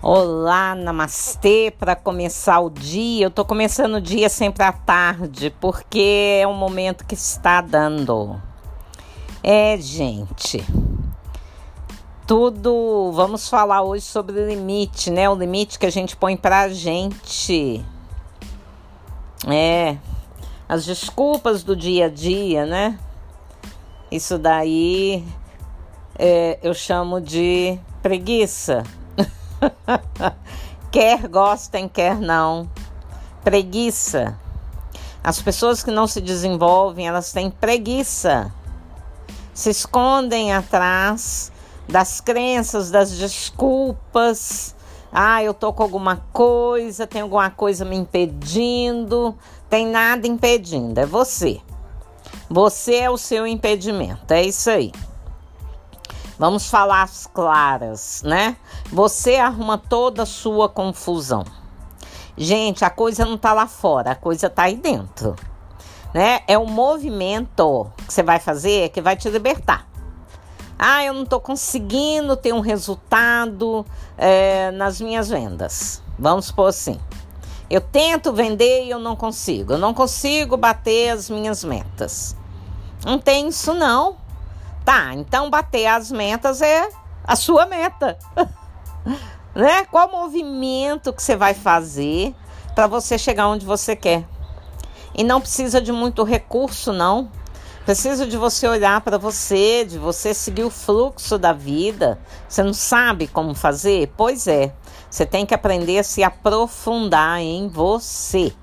Olá, namastê, para começar o dia. Eu tô começando o dia sempre à tarde, porque é o momento que está dando. É, gente. Tudo, vamos falar hoje sobre limite, né? O limite que a gente põe pra gente. É, as desculpas do dia a dia, né? Isso daí é, eu chamo de preguiça. quer gostem, quer não. Preguiça. As pessoas que não se desenvolvem, elas têm preguiça. Se escondem atrás das crenças, das desculpas. Ah, eu tô com alguma coisa, tem alguma coisa me impedindo. Tem nada impedindo, é você. Você é o seu impedimento, é isso aí. Vamos falar as claras, né? Você arruma toda a sua confusão. Gente, a coisa não tá lá fora, a coisa tá aí dentro. Né? É o movimento que você vai fazer que vai te libertar. Ah, eu não tô conseguindo ter um resultado é, nas minhas vendas. Vamos supor assim. Eu tento vender e eu não consigo. Eu não consigo bater as minhas metas. Não tem isso não. Tá, então bater as metas é a sua meta. né? Qual movimento que você vai fazer para você chegar onde você quer? E não precisa de muito recurso, não. Precisa de você olhar para você, de você seguir o fluxo da vida. Você não sabe como fazer? Pois é. Você tem que aprender a se aprofundar em você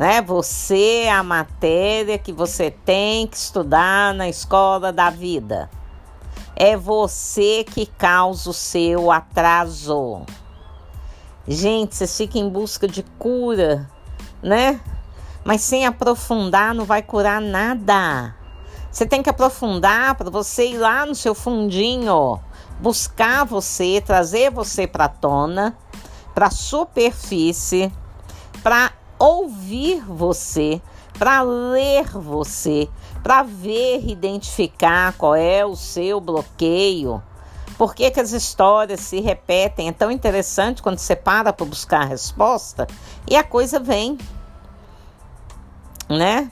né? Você é a matéria que você tem que estudar na escola da vida. É você que causa o seu atraso. Gente, você fica em busca de cura, né? Mas sem aprofundar não vai curar nada. Você tem que aprofundar para você ir lá no seu fundinho, buscar você, trazer você para tona, para a superfície, para ouvir você, para ler você, para ver e identificar qual é o seu bloqueio. Por que, que as histórias se repetem? É tão interessante quando você para para buscar a resposta e a coisa vem, né?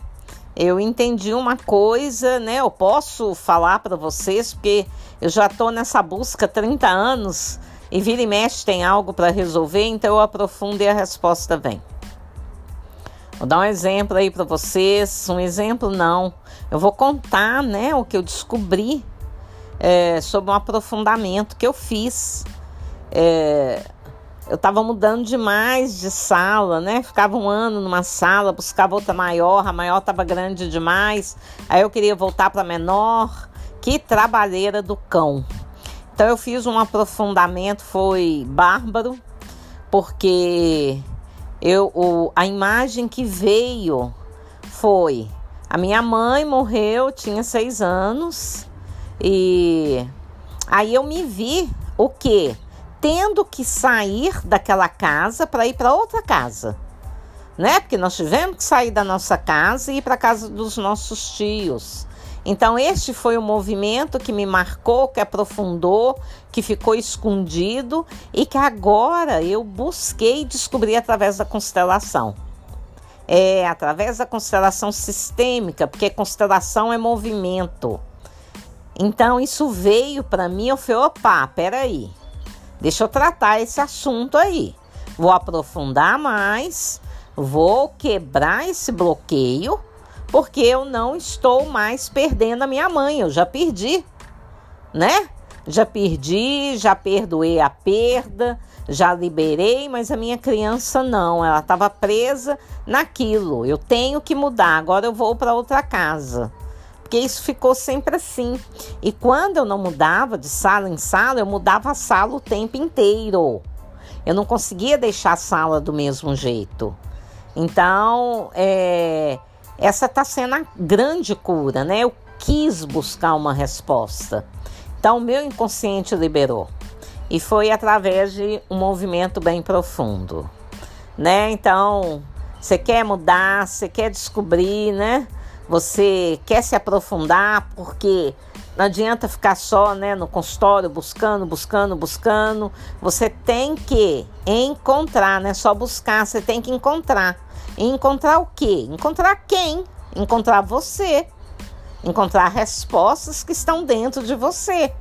Eu entendi uma coisa, né? Eu posso falar para vocês porque eu já estou nessa busca há 30 anos e vira e mexe tem algo para resolver, então eu aprofundo e a resposta vem. Vou dar um exemplo aí para vocês. Um exemplo não. Eu vou contar, né, o que eu descobri é, sobre um aprofundamento que eu fiz. É, eu estava mudando demais de sala, né? Ficava um ano numa sala, buscava outra maior, a maior estava grande demais. Aí eu queria voltar para menor. Que trabalheira do cão. Então eu fiz um aprofundamento, foi bárbaro, porque eu, o, a imagem que veio foi a minha mãe morreu, tinha seis anos, e aí eu me vi o quê? Tendo que sair daquela casa para ir para outra casa, né? Porque nós tivemos que sair da nossa casa e ir para casa dos nossos tios. Então, este foi o movimento que me marcou, que aprofundou, que ficou escondido e que agora eu busquei descobrir através da constelação. É, através da constelação sistêmica, porque constelação é movimento. Então, isso veio para mim, eu falei, opa, peraí, deixa eu tratar esse assunto aí. Vou aprofundar mais, vou quebrar esse bloqueio porque eu não estou mais perdendo a minha mãe, eu já perdi, né? Já perdi, já perdoei a perda, já liberei, mas a minha criança não, ela estava presa naquilo. Eu tenho que mudar, agora eu vou para outra casa. Porque isso ficou sempre assim. E quando eu não mudava de sala em sala, eu mudava a sala o tempo inteiro. Eu não conseguia deixar a sala do mesmo jeito. Então, é, essa está sendo a grande cura, né? Eu quis buscar uma resposta. Então, o meu inconsciente liberou. E foi através de um movimento bem profundo, né? Então, você quer mudar, você quer descobrir, né? Você quer se aprofundar porque Não adianta ficar só, né, no consultório buscando, buscando, buscando. Você tem que encontrar, não é só buscar, você tem que encontrar. E encontrar o quê? Encontrar quem? Encontrar você. Encontrar respostas que estão dentro de você.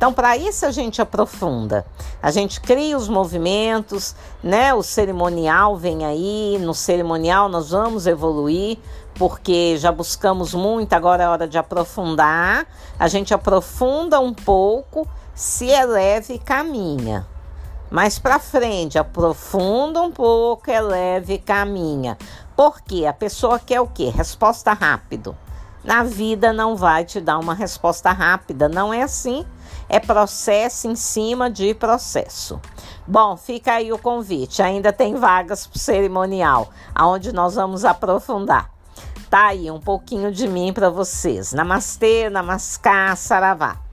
Então, para isso a gente aprofunda. A gente cria os movimentos, né? O cerimonial vem aí, no cerimonial nós vamos evoluir, porque já buscamos muito, agora é hora de aprofundar. A gente aprofunda um pouco, se eleva e caminha. Mais para frente, aprofunda um pouco, eleva e caminha. Porque a pessoa quer o quê? Resposta rápido. Na vida não vai te dar uma resposta rápida, não é assim. É processo em cima de processo. Bom, fica aí o convite. Ainda tem vagas para o cerimonial, aonde nós vamos aprofundar. Tá aí um pouquinho de mim para vocês. Namastê, namaskar, saravá.